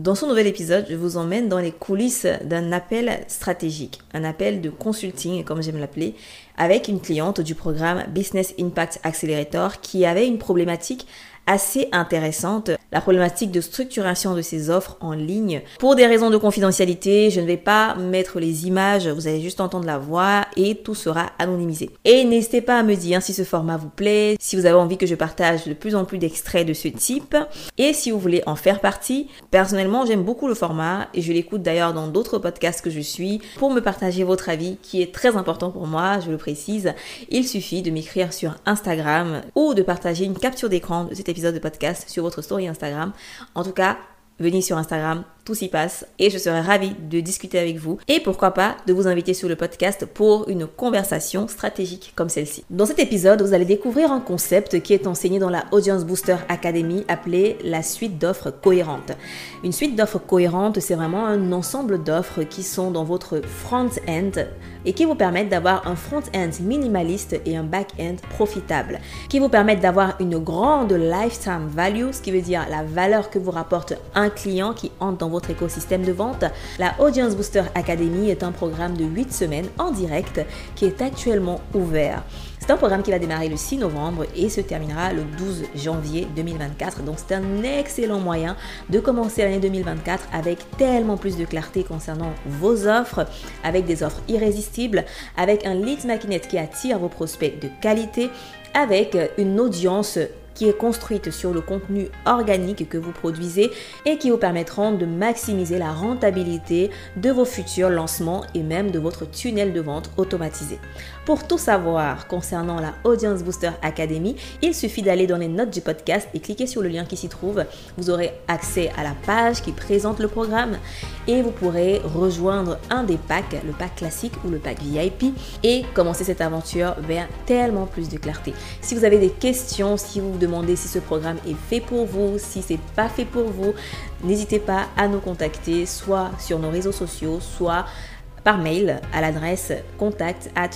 Dans ce nouvel épisode, je vous emmène dans les coulisses d'un appel stratégique, un appel de consulting, comme j'aime l'appeler, avec une cliente du programme Business Impact Accelerator qui avait une problématique assez intéressante, la problématique de structuration de ces offres en ligne. Pour des raisons de confidentialité, je ne vais pas mettre les images, vous allez juste entendre la voix et tout sera anonymisé. Et n'hésitez pas à me dire si ce format vous plaît, si vous avez envie que je partage de plus en plus d'extraits de ce type et si vous voulez en faire partie. Personnellement, j'aime beaucoup le format et je l'écoute d'ailleurs dans d'autres podcasts que je suis pour me partager votre avis qui est très important pour moi, je le précise. Il suffit de m'écrire sur Instagram ou de partager une capture d'écran de cet épisode de podcast sur votre story Instagram. En tout cas, venez sur Instagram, tout s'y passe et je serai ravie de discuter avec vous et pourquoi pas de vous inviter sur le podcast pour une conversation stratégique comme celle-ci. Dans cet épisode, vous allez découvrir un concept qui est enseigné dans la Audience Booster Academy appelé la suite d'offres cohérentes. Une suite d'offres cohérentes, c'est vraiment un ensemble d'offres qui sont dans votre front-end et qui vous permettent d'avoir un front-end minimaliste et un back-end profitable, qui vous permettent d'avoir une grande lifetime value, ce qui veut dire la valeur que vous rapporte un client qui entre dans votre écosystème de vente. La Audience Booster Academy est un programme de 8 semaines en direct qui est actuellement ouvert. C'est un programme qui va démarrer le 6 novembre et se terminera le 12 janvier 2024. Donc c'est un excellent moyen de commencer l'année 2024 avec tellement plus de clarté concernant vos offres, avec des offres irrésistibles, avec un lead magnet qui attire vos prospects de qualité, avec une audience qui est construite sur le contenu organique que vous produisez et qui vous permettront de maximiser la rentabilité de vos futurs lancements et même de votre tunnel de vente automatisé. Pour tout savoir concernant la Audience Booster Academy, il suffit d'aller dans les notes du podcast et cliquer sur le lien qui s'y trouve. Vous aurez accès à la page qui présente le programme et vous pourrez rejoindre un des packs, le pack classique ou le pack VIP et commencer cette aventure vers tellement plus de clarté. Si vous avez des questions, si vous vous demandez si ce programme est fait pour vous, si c'est pas fait pour vous, n'hésitez pas à nous contacter soit sur nos réseaux sociaux, soit par mail à l'adresse contact at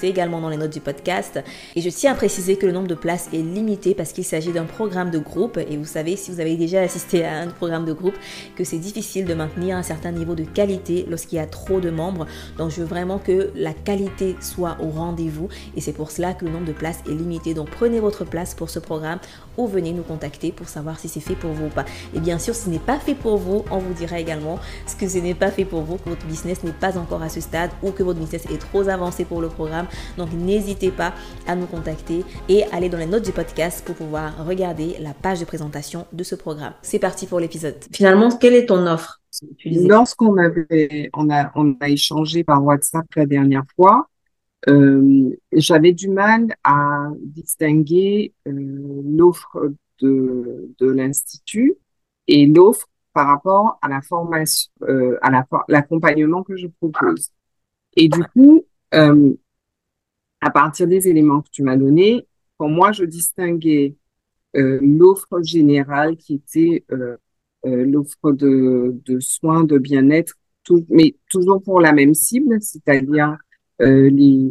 c'est également dans les notes du podcast. Et je tiens à préciser que le nombre de places est limité parce qu'il s'agit d'un programme de groupe. Et vous savez, si vous avez déjà assisté à un programme de groupe, que c'est difficile de maintenir un certain niveau de qualité lorsqu'il y a trop de membres. Donc je veux vraiment que la qualité soit au rendez-vous. Et c'est pour cela que le nombre de places est limité. Donc prenez votre place pour ce programme ou venez nous contacter pour savoir si c'est fait pour vous ou pas. Et bien sûr, si ce n'est pas fait pour vous, on vous dira également ce que ce n'est pas fait pour vous, que votre business n'est pas encore à ce stade ou que votre business est trop avancé pour le programme donc n'hésitez pas à nous contacter et aller dans les notes du podcast pour pouvoir regarder la page de présentation de ce programme. C'est parti pour l'épisode. Finalement, quelle est ton offre? Lorsqu'on avait, on a, on a échangé par WhatsApp la dernière fois, euh, j'avais du mal à distinguer euh, l'offre de, de l'institut et l'offre par rapport à la formation, euh, à l'accompagnement que je propose. Et du coup, euh, à partir des éléments que tu m'as donnés, pour moi, je distinguais euh, l'offre générale qui était euh, euh, l'offre de, de, soins, de bien-être, mais toujours pour la même cible, c'est-à-dire les,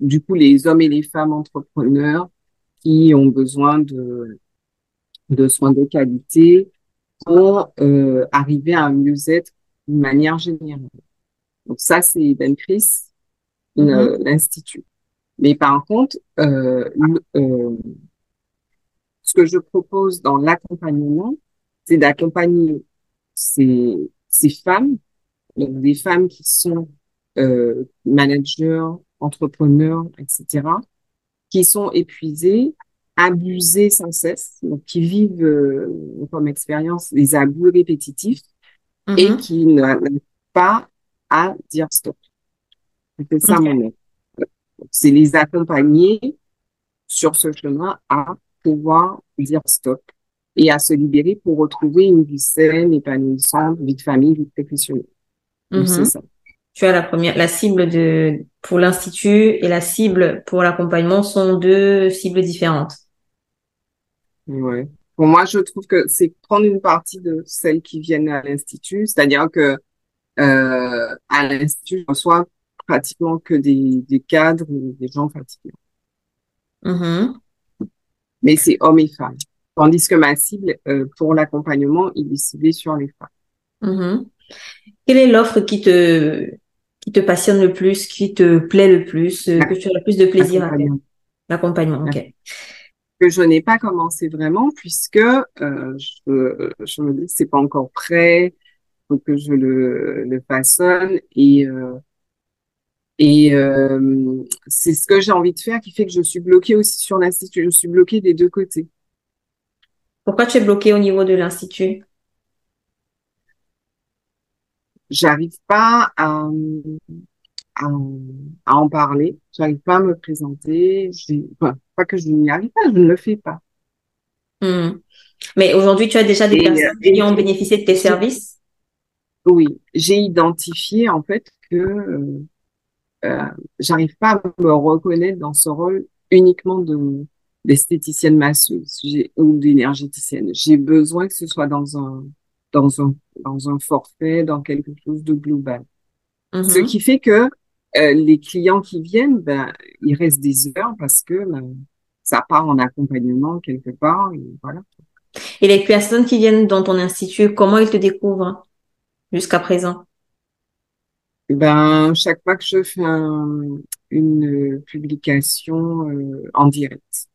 du coup les hommes et les femmes entrepreneurs qui ont besoin de, de soins de qualité pour arriver à un mieux-être d'une manière générale. Donc ça, c'est Ben Chris Mm-hmm. l'institut. Mais par contre, euh, euh, ce que je propose dans l'accompagnement, c'est d'accompagner ces, ces femmes, donc des femmes qui sont euh, managers, entrepreneurs, etc., qui sont épuisées, abusées sans cesse, donc qui vivent euh, comme expérience des abus répétitifs et mm-hmm. qui n'arrivent pas à dire stop. C'est ça mon C'est les accompagner sur ce chemin à pouvoir dire stop et à se libérer pour retrouver une vie saine, épanouissante, vie de famille, vie professionnelle. C'est mhm. ça. Tu as la première, la cible de pour l'institut et la cible pour l'accompagnement sont deux cibles différentes. Ouais. Pour moi, je trouve que c'est prendre une partie de celles qui viennent à l'institut, c'est-à-dire que euh, à l'institut, je reçois pratiquement que des, des cadres ou des gens fatigués. Mm-hmm. Mais c'est hommes et femmes. Tandis que ma cible euh, pour l'accompagnement, il est ciblé sur les femmes. Mhm. Quelle est l'offre qui te, qui te passionne le plus, qui te plaît le plus, euh, que tu as le plus de plaisir à faire? L'accompagnement, ok. Que je n'ai pas commencé vraiment puisque euh, je, je me dis que c'est pas encore prêt, faut que je le, le façonne et et euh, c'est ce que j'ai envie de faire qui fait que je suis bloquée aussi sur l'institut. Je suis bloquée des deux côtés. Pourquoi tu es bloquée au niveau de l'institut? J'arrive pas à, à, à, en parler. J'arrive pas à me présenter. Enfin, pas que je n'y arrive pas, je ne le fais pas. Hmm. Mais aujourd'hui, tu as déjà des personnes qui ont bénéficié de tes services? Oui, j'ai identifié en fait que euh, euh, j'arrive pas à me reconnaître dans ce rôle uniquement de d'esthéticienne masseuse ou d'énergéticienne. J'ai besoin que ce soit dans un dans un dans un forfait, dans quelque chose de global. Ce mm-hmm. qui fait que euh, les clients qui viennent, ben, ils restent des heures parce que ben, ça part en accompagnement quelque part. Et voilà. Et les personnes qui viennent dans ton institut, comment ils te découvrent jusqu'à présent? Ben, chaque fois que je fais une publication euh, en direct,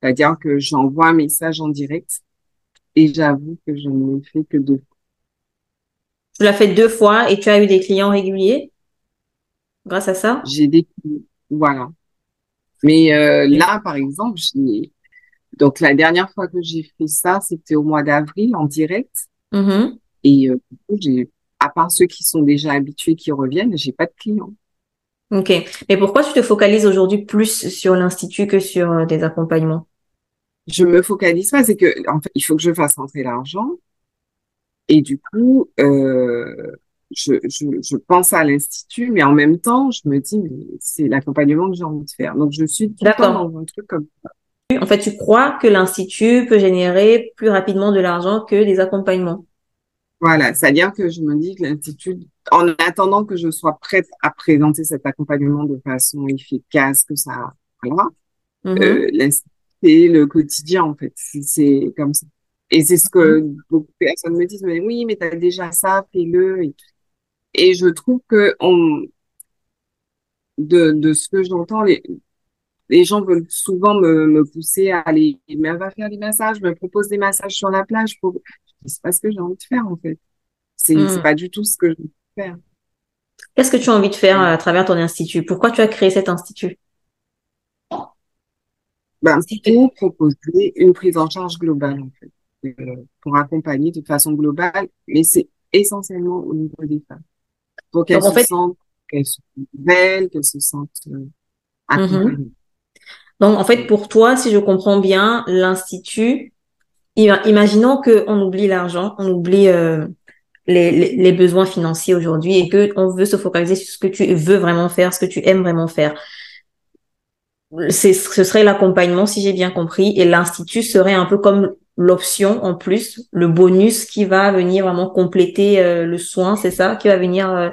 c'est-à-dire que j'envoie un message en direct et j'avoue que je ne l'ai fait que deux fois. Tu l'as fait deux fois et tu as eu des clients réguliers grâce à ça? J'ai des voilà. Mais euh, là, par exemple, donc la dernière fois que j'ai fait ça, c'était au mois d'avril en direct. Mm-hmm. Et euh, j'ai part ceux qui sont déjà habitués, qui reviennent, j'ai pas de clients. Ok. Mais pourquoi tu te focalises aujourd'hui plus sur l'institut que sur euh, des accompagnements? Je me focalise pas, c'est que en fait, il faut que je fasse rentrer l'argent. Et du coup, euh, je, je, je, pense à l'institut, mais en même temps, je me dis, c'est l'accompagnement que j'ai envie de faire. Donc, je suis tout le temps dans un truc comme ça. En fait, tu crois que l'institut peut générer plus rapidement de l'argent que des accompagnements? Voilà, c'est-à-dire que je me dis que l'Institut, en attendant que je sois prête à présenter cet accompagnement de façon efficace, que ça, voilà, mm-hmm. euh, c'est le quotidien, en fait. C'est comme ça. Et c'est ce que mm-hmm. beaucoup de personnes me disent, mais oui, mais tu as déjà ça, fais-le. Et, et je trouve que on, de, de ce que j'entends, les, les gens veulent souvent me, me pousser à aller, mais elle va faire des massages, me propose des massages sur la plage. Pour c'est pas ce que j'ai envie de faire en fait. C'est hmm. pas du tout ce que je veux faire. Qu'est-ce que tu as envie de faire à travers ton institut? Pourquoi tu as créé cet institut? Ben, pour proposer une prise en charge globale en fait, euh, pour accompagner de façon globale, mais c'est essentiellement au niveau des femmes, pour qu'elles se sentent qu'elles sont belles, qu'elles se sentent euh, mhm. accompagnées. Donc en fait, pour toi, si je comprends bien, l'institut imaginons qu'on oublie l'argent, on oublie euh, les, les, besoins financiers aujourd'hui et que on veut se focaliser sur ce que tu veux vraiment faire, ce que tu aimes vraiment faire. C'est, ce serait l'accompagnement, si j'ai bien compris, et l'institut serait un peu comme l'option en plus, le bonus qui va venir vraiment compléter euh, le soin, c'est ça, qui va venir euh,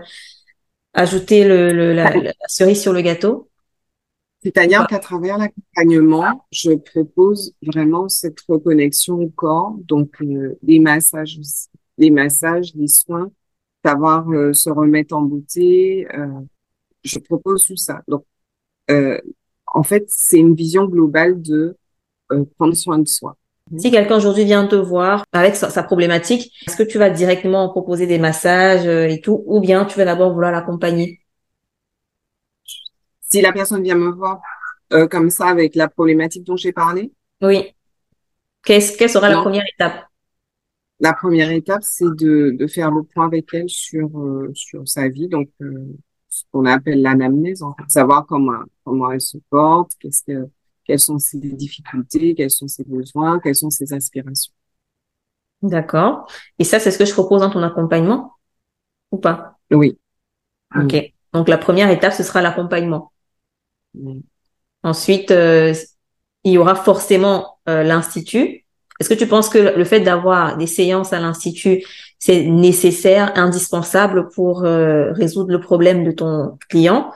ajouter le, la cerise sur le gâteau? C'est-à-dire qu'à travers l'accompagnement, je propose vraiment cette reconnexion au corps, donc euh, les massages, les massages, les soins, savoir euh, se remettre en beauté. Euh, je propose tout ça. Donc, en fait, c'est une vision globale de prendre soin de soi. Si quelqu'un aujourd'hui vient te voir avec sa, sa problématique, est-ce que tu vas directement proposer des massages et tout, ou bien tu vas d'abord vouloir l'accompagner? Si la personne vient me voir euh, comme ça avec la problématique dont j'ai parlé. Oui. Qu'est-ce, quelle sera la première étape? La première étape, c'est de, de faire le point avec elle sur euh, sur sa vie, donc euh, ce qu'on appelle l'anamnèse, en fait, savoir comment comment elle se porte, qu'est-ce que quelles sont ses difficultés, quels sont ses besoins, quelles sont ses aspirations. D'accord. Et ça, c'est ce que je propose dans ton accompagnement? Ou pas? Oui. Ok. Donc la première étape, ce sera l'accompagnement. Ensuite, euh, il y aura forcément euh, l'institut. Est-ce que tu penses que le fait d'avoir des séances à l'institut, c'est nécessaire, indispensable pour euh, résoudre le problème de ton client,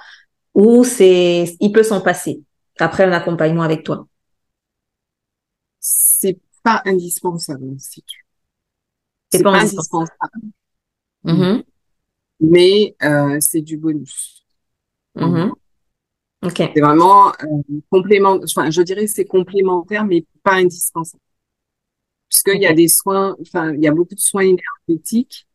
ou c'est, il peut s'en passer après un accompagnement avec toi? C'est pas indispensable l'institut. C'est pas, indispensable. Mm-hmm. Mais c'est du bonus. Mm-hmm. C'est vraiment euh, complément. Enfin, je dirais c'est complémentaire, mais pas indispensable. Puisqu'il y a des soins, enfin, il y a beaucoup de soins énergétiques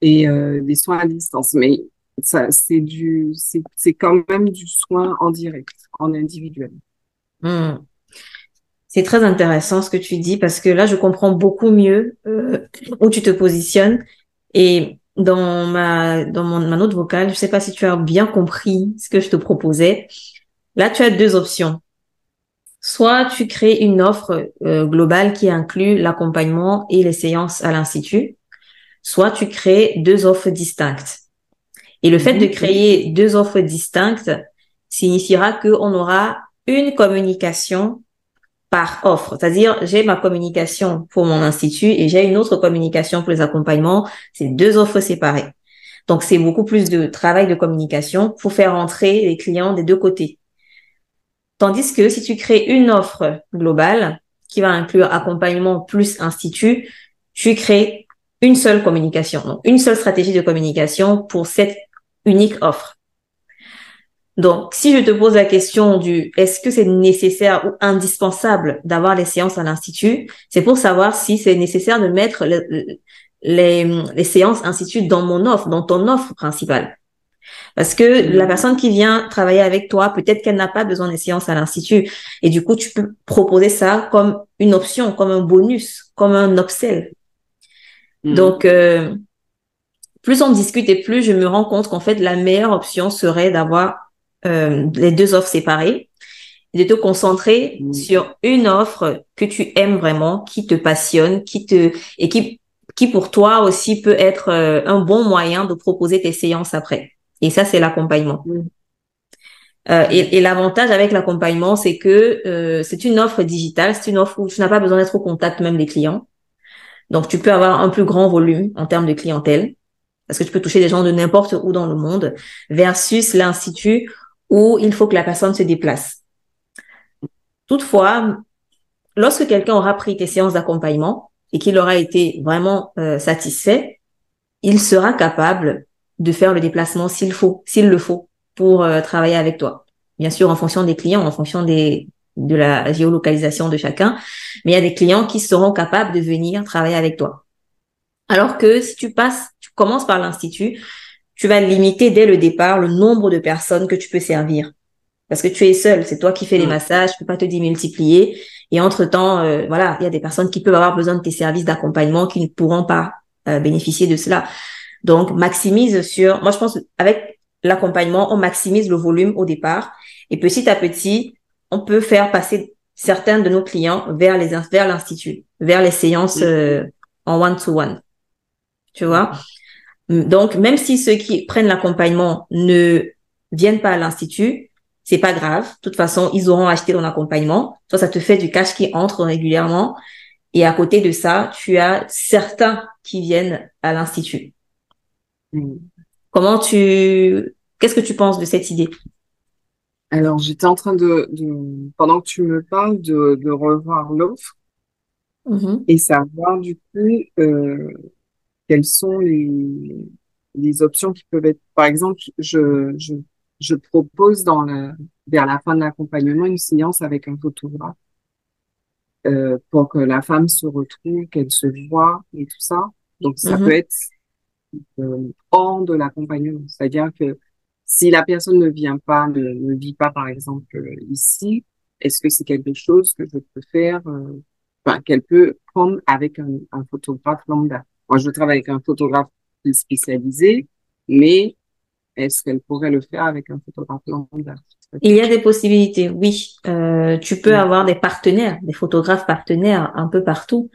et euh, des soins à distance, mais ça, c'est du, c'est quand même du soin en direct, en individuel. Hmm. C'est très intéressant ce que tu dis parce que là, je comprends beaucoup mieux euh, où tu te positionnes et dans ma dans mon, ma note vocale, je sais pas si tu as bien compris ce que je te proposais. Là, tu as deux options. Soit tu crées une offre euh, globale qui inclut l'accompagnement et les séances à l'institut, soit tu crées deux offres distinctes. Et le fait de mhm. créer deux offres distinctes signifiera qu'on aura une communication par offre. C'est-à-dire, j'ai ma communication pour mon institut et j'ai une autre communication pour les accompagnements. C'est deux offres séparées. Donc, c'est beaucoup plus de travail de communication pour faire entrer les clients des deux côtés. Tandis que si tu crées une offre globale qui va inclure accompagnement plus institut, tu crées une seule communication, donc une seule stratégie de communication pour cette unique offre. Donc, si je te pose la question du est-ce que c'est nécessaire ou indispensable d'avoir les séances à l'institut, c'est pour savoir si c'est nécessaire de mettre les, les, séances institut dans mon offre, dans ton offre principale. Parce que mm. la personne qui vient travailler avec toi, peut-être qu'elle n'a pas besoin des séances à l'institut. Et du coup, tu peux proposer ça comme une option, comme un bonus, comme un upsell. Mm. Donc, euh, plus on discute et plus je me rends compte qu'en fait, la meilleure option serait d'avoir euh, les deux offres séparées de te concentrer mmh. sur une offre que tu aimes vraiment, qui te passionne, qui te et qui qui pour toi aussi peut être euh, un bon moyen de proposer tes séances après. Et ça, c'est l'accompagnement. Mmh. Euh, et, et l'avantage avec l'accompagnement, c'est que euh, c'est une offre digitale, c'est une offre où tu n'as pas besoin d'être au contact même des clients. Donc, tu peux avoir un plus grand volume en termes de clientèle, parce que tu peux toucher des gens de n'importe où dans le monde, versus l'institut où il faut que la personne se déplace. Toutefois, lorsque quelqu'un aura pris tes séances d'accompagnement et qu'il aura été vraiment euh, satisfait, il sera capable de faire le déplacement s'il faut, s'il le faut, pour euh, travailler avec toi. Bien sûr, en fonction des clients, en fonction de la géolocalisation de chacun, mais il y a des clients qui seront capables de venir travailler avec toi. Alors que si tu passes, tu commences par l'institut, tu vas limiter dès le départ le nombre de personnes que tu peux servir. Parce que tu es seul, c'est toi qui fais les mm. massages, tu peux pas te démultiplier. Et entre-temps, euh, voilà, il y a des personnes qui peuvent avoir besoin de tes services d'accompagnement qui ne pourront pas euh, bénéficier de cela. Donc, maximise sur... Moi, je pense avec l'accompagnement, on maximise le volume au départ. Et petit à petit, on peut faire passer certains de nos clients vers les vers l'institut, vers les séances mm. euh, en one-to-one. -one, tu vois? Donc, même si ceux qui prennent l'accompagnement ne viennent pas à l'institut, c'est pas grave. De toute façon, ils auront acheté ton accompagnement. Toi, ça te fait du cash qui entre régulièrement. Et à côté de ça, tu as certains qui viennent à l'institut. Mm. Comment tu, qu'est-ce que tu penses de cette idée? Alors, j'étais en train de, de, pendant que tu me parles, de, de revoir l'offre mm-hmm. et savoir du coup euh, quelles sont les, les options qui peuvent être. Par exemple, je, je, je propose dans le, vers la fin de l'accompagnement une séance avec un photographe euh, pour que la femme se retrouve, qu'elle se voit et tout ça. Donc ça mm-hmm. peut être euh, hors de l'accompagnement, c'est-à-dire que si la personne ne vient pas, ne, ne vit pas par exemple ici, est-ce que c'est quelque chose que je peux faire, euh, enfin qu'elle peut prendre avec un, un photographe lambda? Moi, je travaille avec un photographe spécialisé, mais est-ce qu'elle pourrait le faire avec un photographe lambda? Il y a des possibilités, oui. Euh, tu peux avoir des partenaires, des photographes partenaires un peu partout.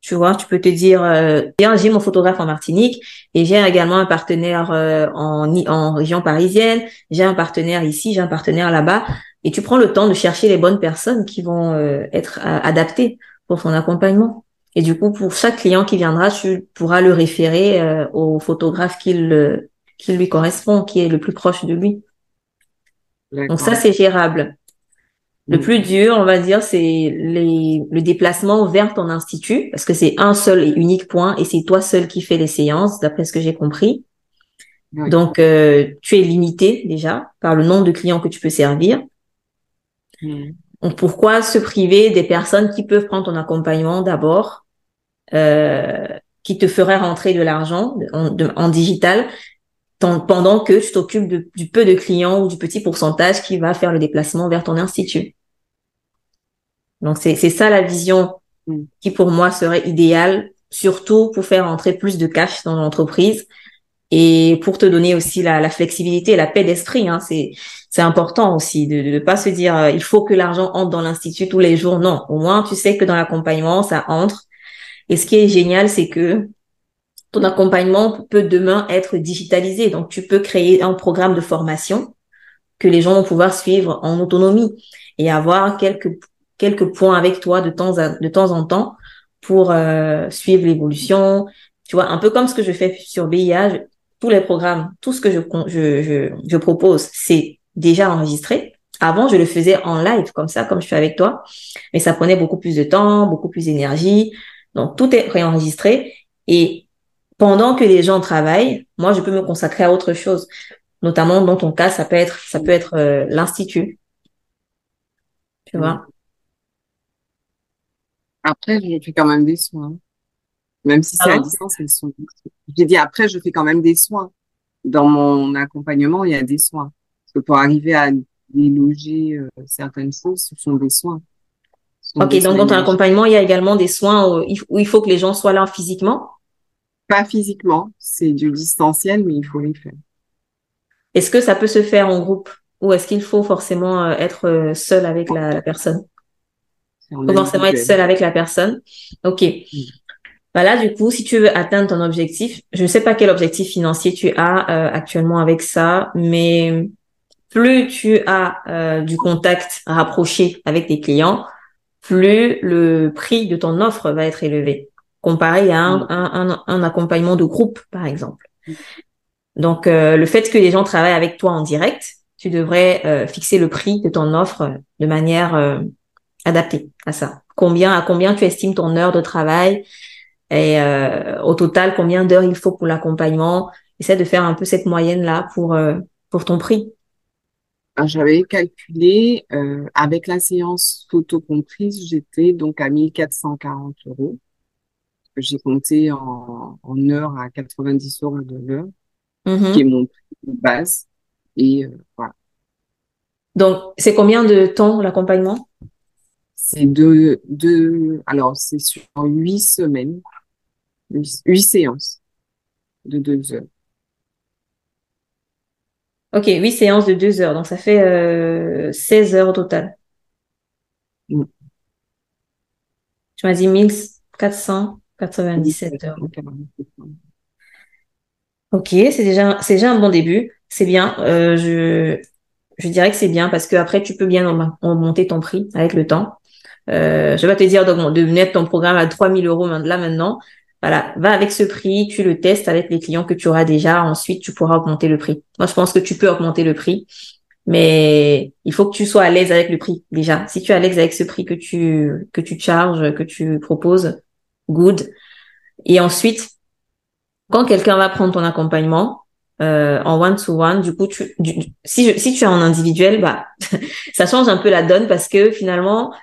Tu vois, tu peux te dire, euh, j'ai mon photographe en Martinique et j'ai également un partenaire euh, en, en région parisienne, j'ai un partenaire ici, j'ai un partenaire là-bas. Et tu prends le temps de chercher les bonnes personnes qui vont euh, être adaptées pour son accompagnement. Et du coup, pour chaque client qui viendra, tu pourras le référer euh, au photographe qui, le, qui lui correspond, qui est le plus proche de lui. Donc ça, c'est gérable. Le plus dur, on va dire, c'est les, le déplacement vers ton institut, parce que c'est un seul et unique point, et c'est toi seul qui fais les séances, d'après ce que j'ai compris. Donc, euh, tu es limité déjà par le nombre de clients que tu peux servir. Mm. Donc, pourquoi se priver des personnes qui peuvent prendre ton accompagnement d'abord, euh, qui te feraient rentrer de l'argent en, en, digital, pendant que tu t'occupes du peu de clients ou du petit pourcentage qui va faire le déplacement vers ton institut? Donc, c'est ça la vision mm. qui pour moi serait idéale, surtout pour faire entrer plus de cash dans l'entreprise et pour te donner aussi la, la flexibilité et la paix d'esprit. Hein, c'est c'est important aussi de ne pas se dire euh, il faut que l'argent entre dans l'institut tous les jours. Non, au moins tu sais que dans l'accompagnement ça entre. Et ce qui est génial, c'est que ton accompagnement peut demain être digitalisé. Donc tu peux créer un programme de formation que les gens vont pouvoir suivre en autonomie et avoir quelques quelques points avec toi de temps à, de temps en temps pour euh, suivre l'évolution. Tu vois, un peu comme ce que je fais sur BIA, tous les programmes, tout ce que je, je, je, je propose, c'est déjà enregistré. Avant, je le faisais en live, comme ça, comme je fais avec toi. Mais ça prenait beaucoup plus de temps, beaucoup plus d'énergie. Donc, tout est préenregistré. Et pendant que les gens travaillent, moi, je peux me consacrer à autre chose. Notamment, dans ton cas, ça peut être, ça peut être euh, l'institut. Tu vois? Après, je fais quand même des soins. Même si c'est à distance, elles sont. J'ai dit après, je fais quand même des soins. Dans mon accompagnement, il y a des soins. Parce que pour arriver à déloger euh, certaines choses, ce sont des soins. Ok, donc dans ton accompagnement, il y a également des soins où il faut que les gens soient là physiquement? Pas physiquement, c'est du distanciel, mais il faut les faire. Est-ce que ça peut se faire en groupe? Ou est-ce qu'il faut forcément euh, être euh, seul avec la, la personne? Il faut forcément être seul avec la personne. Ok. Mm. Voilà, bah du coup, si tu veux atteindre ton objectif, je ne sais pas quel objectif financier tu as euh, actuellement avec ça, mais plus tu as euh, du contact rapproché avec tes clients, plus le prix de ton offre va être élevé, comparé à un, mm. un, un, accompagnement de groupe, par exemple. Donc, euh, le fait que les gens travaillent avec toi en direct, tu devrais fixer le prix de ton offre de manière adaptée à ça. Combien à combien tu estimes ton heure de travail et euh, au total combien d'heures il faut pour l'accompagnement. Essaie de faire un peu cette moyenne là pour euh, pour ton prix. J'avais calculé euh, avec la séance photo comprise, j'étais donc à 1440 euros. J'ai compté en, en heures à 90 euros de l'heure, mm-hmm. qui est mon prix de base. Et voilà. Donc, c'est combien de temps l'accompagnement? C'est deux, deux, alors c'est sur huit semaines huit séances de deux heures. Ok, huit séances de deux heures, donc ça fait euh, 16 heures au total. Mm. Tu m'as dit 1497 heures. Ok, c'est déjà, c'est déjà un bon début. C'est bien. Euh, je, je dirais que c'est bien parce que après tu peux bien augmenter ton prix avec le temps. Euh, je vais pas te dire de mettre ton programme à 3000 euros là maintenant, voilà, va avec ce prix, tu le testes avec les clients que tu auras déjà. Ensuite, tu pourras augmenter le prix. Moi, je pense que tu peux augmenter le prix, mais il faut que tu sois à l'aise avec le prix déjà. Si tu es à l'aise avec ce prix que tu que tu charges, que tu proposes, good. Et ensuite, quand quelqu'un va prendre ton accompagnement euh, en one to one, du coup, si si tu es en individuel, bah ça change un peu la donne parce que finalement,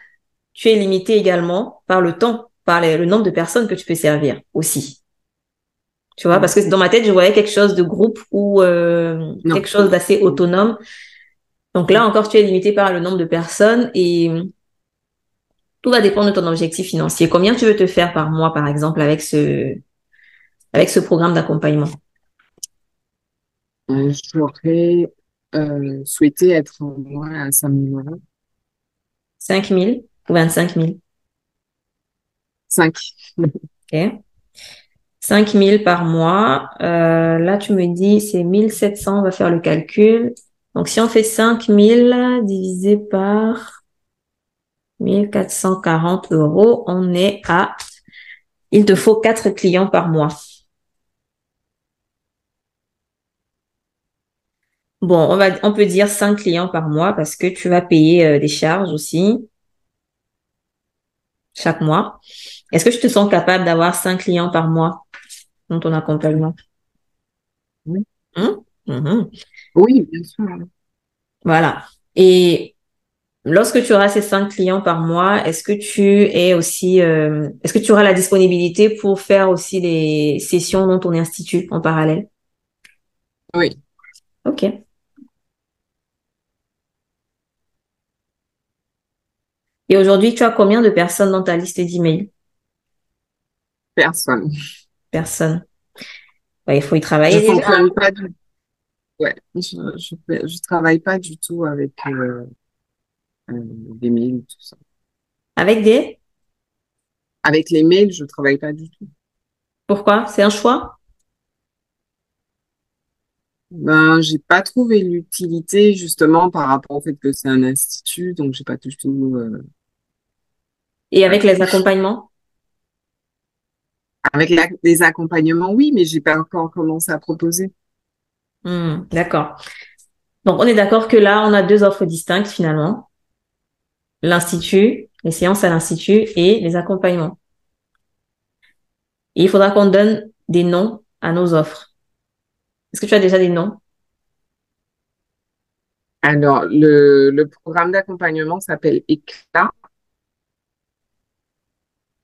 tu es limité également par le temps par le nombre de personnes que tu peux servir aussi. Tu vois, parce que dans ma tête, je voyais quelque chose de groupe ou euh, quelque chose d'assez autonome. Donc là encore, tu es limité par le nombre de personnes et tout va dépendre de ton objectif financier. Combien tu veux te faire par mois, par exemple, avec ce, avec ce programme d'accompagnement? Euh, J'aurais euh, souhaité être au moins à 5 000 euros. 5 000 ou 25 000 5. Ok. 5 000 par mois. Euh, là, tu me dis, c'est 1700, on va faire le calcul. Donc, si on fait 5 000 divisé par 1440 euros, on est à, il te faut 4 clients par mois. Bon, on va, on peut dire 5 clients par mois parce que tu vas payer euh, des charges aussi chaque mois. Est-ce que je te sens capable d'avoir 5 clients par mois dans ton accompagnement? Oui. Hein? Mhm. Oui, bien sûr. Voilà. Et lorsque tu auras ces 5 clients par mois, est-ce que tu es aussi, euh, est-ce que tu auras la disponibilité pour faire aussi les sessions dans ton institut en parallèle? Oui. Ok. Et aujourd'hui, tu as combien de personnes dans ta liste d'emails? Personne. Personne. Ouais, il faut y Je travailler fonctionne pas du, ouais, je, je, je travaille pas du tout avec euh, euh, des mails, tout ça. Avec des? Avec les mails, je travaille pas du tout. Pourquoi? C'est un choix? Ben, j'ai pas trouvé l'utilité justement par rapport au fait que c'est un institut, donc j'ai pas du tout. euh, Et avec les accompagnements? Avec la- les accompagnements, oui, mais j'ai pas encore commencé à proposer. Hmm, d'accord. Donc, on est d'accord que là, on a deux offres distinctes finalement. L'institut, les séances à l'institut et les accompagnements. Et il faudra qu'on donne des noms à nos offres. Est-ce que tu as déjà des noms? Alors, le, le programme d'accompagnement s'appelle ECLA,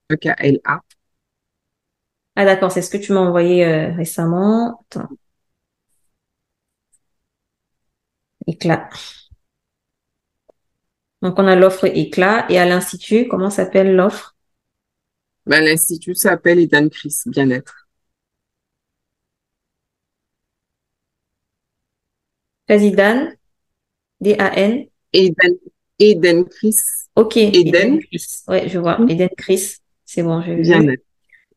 E-K-L-A. Ah, d'accord, c'est ce que tu m'as envoyé euh, récemment. Attends, éclat. Donc, on a l'offre éclat et à l'institut, comment s'appelle l'offre? Ben, l'institut s'appelle Eden Chris Bien-être. Président, D-A-N? Eden, Eden Chris Ok, Eden Eden Chris. Ouais, je vois. Eden Chris. C'est bon, j'ai vu.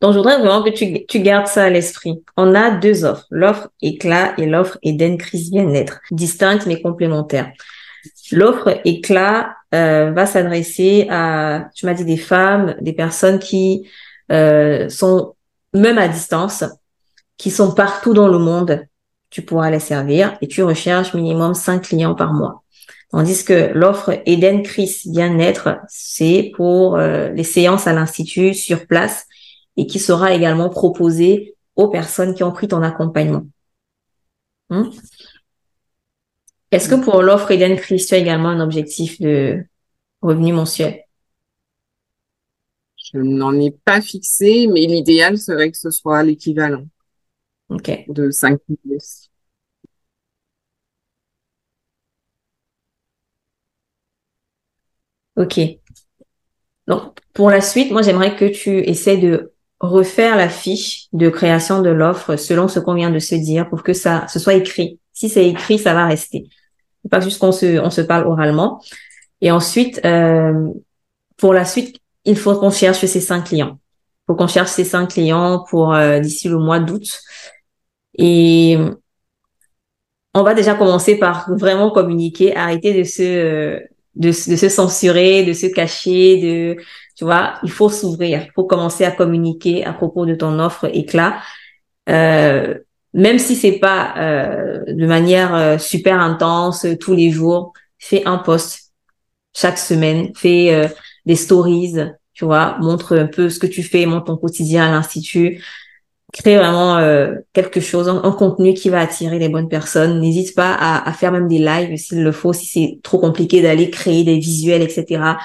Donc, je voudrais vraiment que tu, tu gardes ça à l'esprit. On a deux offres. L'offre éclat et l'offre Eden Chris Bien-être. Distinctes mais complémentaires. L'offre éclat euh, va s'adresser à, tu m'as dit des femmes, des personnes qui euh, sont même à distance, qui sont partout dans le monde. Tu pourras les servir et tu recherches minimum cinq clients par mois. Tandis que l'offre Eden Chris Bien-être, c'est pour euh, les séances à l'institut sur place et qui sera également proposée aux personnes qui ont pris ton accompagnement. Hmm? Est-ce que pour l'offre Eden Chris, tu as également un objectif de revenu mensuel? Je n'en ai pas fixé, mais l'idéal serait que ce soit l'équivalent de 5 000. Ok. Donc, pour la suite, moi, j'aimerais que tu essaies de refaire la fiche de création de l'offre selon ce qu'on vient de se dire pour que ça, ce soit écrit. Si c'est écrit, ça va rester. Pas juste qu'on se, on se parle oralement. Et ensuite, euh, pour la suite, il faut qu'on cherche ces cinq clients. Il faut qu'on cherche ces cinq clients pour euh, d'ici le mois d'août. Et on va déjà commencer par vraiment communiquer, arrêter de se, euh, de, se- censurer, de se cacher, de, tu vois, il faut s'ouvrir, il faut commencer à communiquer à propos de ton offre éclat. Euh, même si c'est pas euh, de manière euh, super intense euh, tous les jours, fais un post chaque semaine, fais des stories, tu vois, montre un peu ce que tu fais, montre ton quotidien à l'institut, crée vraiment euh, quelque chose, un, contenu qui va attirer les bonnes personnes. N'hésite pas à, faire même des lives s'il le faut, si c'est trop compliqué d'aller créer des visuels, etc.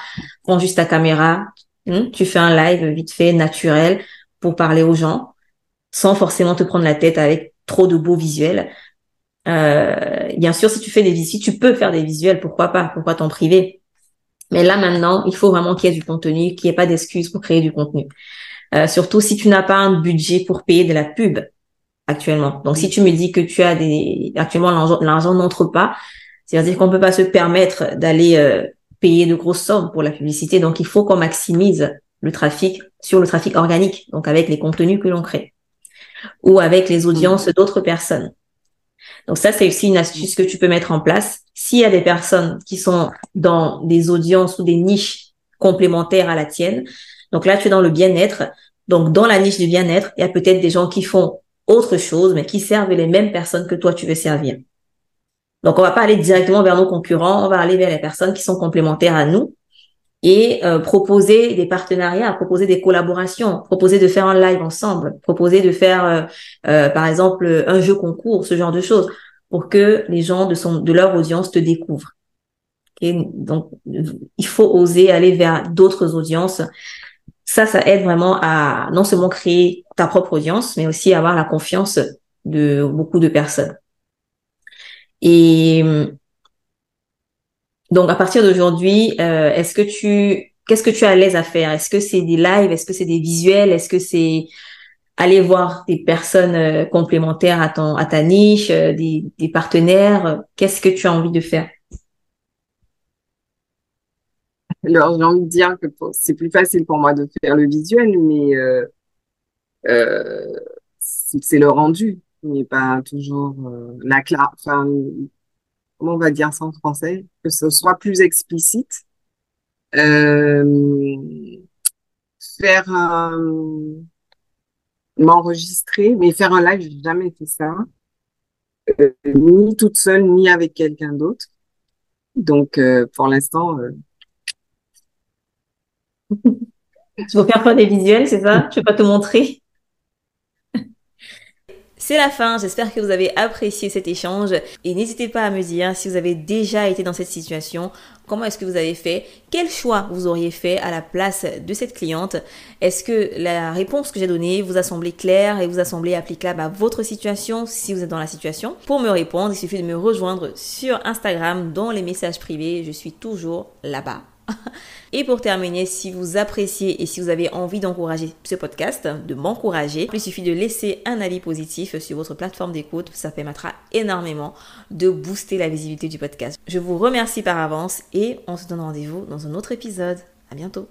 Prends juste ta caméra, hein, tu fais un live vite fait, naturel, pour parler aux gens, sans forcément te prendre la tête avec trop de beaux visuels. Euh, bien sûr, si tu fais des visuels, tu peux faire des visuels, pourquoi pas, pourquoi t'en priver? Mais là maintenant, il faut vraiment qu'il y ait du contenu, qu'il n'y ait pas d'excuses pour créer du contenu. Euh, surtout si tu n'as pas un budget pour payer de la pub actuellement. Donc si tu me dis que tu as des actuellement l'argent n'entre pas, c'est-à-dire qu'on peut pas se permettre d'aller euh, payer de grosses sommes pour la publicité. Donc il faut qu'on maximise le trafic sur le trafic organique, donc avec les contenus que l'on crée ou avec les audiences d'autres personnes. Donc ça, c'est aussi une astuce que tu peux mettre en place. S'il y a des personnes qui sont dans des audiences ou des niches complémentaires à la tienne, donc là, tu es dans le bien-être. Donc dans la niche du bien-être, il y a peut-être des gens qui font autre chose, mais qui servent les mêmes personnes que toi, tu veux servir. Donc, on va pas aller directement vers nos concurrents, on va aller vers les personnes qui sont complémentaires à nous et euh, proposer des partenariats, proposer des collaborations, proposer de faire un live ensemble, proposer de faire, euh, euh, par exemple, un jeu concours, ce genre de choses, pour que les gens de, son, de leur audience te découvrent. Et donc, il faut oser aller vers d'autres audiences. Ça, ça aide vraiment à non seulement créer ta propre audience, mais aussi avoir la confiance de beaucoup de personnes. Et donc, à partir d'aujourd'hui, euh, est-ce que tu, qu'est-ce que tu es à l'aise à faire? Est-ce que c'est des lives? Est-ce que c'est des visuels? Est-ce que c'est aller voir des personnes euh, complémentaires à ton, à ta niche, euh, des, des partenaires? Qu'est-ce que tu as envie de faire? Alors, j'ai envie de dire que c'est plus facile pour moi de faire le visuel, mais euh, euh, c'est le rendu, mais pas toujours euh, la classe. Enfin, comment on va dire ça en français? Que ce soit plus explicite. Euh, faire un, m'enregistrer, mais faire un live, j'ai jamais fait ça. Euh, ni toute seule, ni avec quelqu'un d'autre. Donc, euh, pour l'instant, euh, Tu veux faire des visuels, c'est ça? Je vais pas te montrer? C'est la fin, j'espère que vous avez apprécié cet échange et n'hésitez pas à me dire si vous avez déjà été dans cette situation, comment est-ce que vous avez fait, quel choix vous auriez fait à la place de cette cliente? Est-ce que la réponse que j'ai donnée vous a semblé claire et vous a semblé applicable à votre situation si vous êtes dans la situation? Pour me répondre, il suffit de me rejoindre sur Instagram dans les messages privés, je suis toujours là-bas. Et pour terminer, si vous appréciez et si vous avez envie d'encourager ce podcast, de m'encourager, il suffit de laisser un avis positif sur votre plateforme d'écoute. Ça permettra énormément de booster la visibilité du podcast. Je vous remercie par avance et on se donne rendez-vous dans un autre épisode. À bientôt.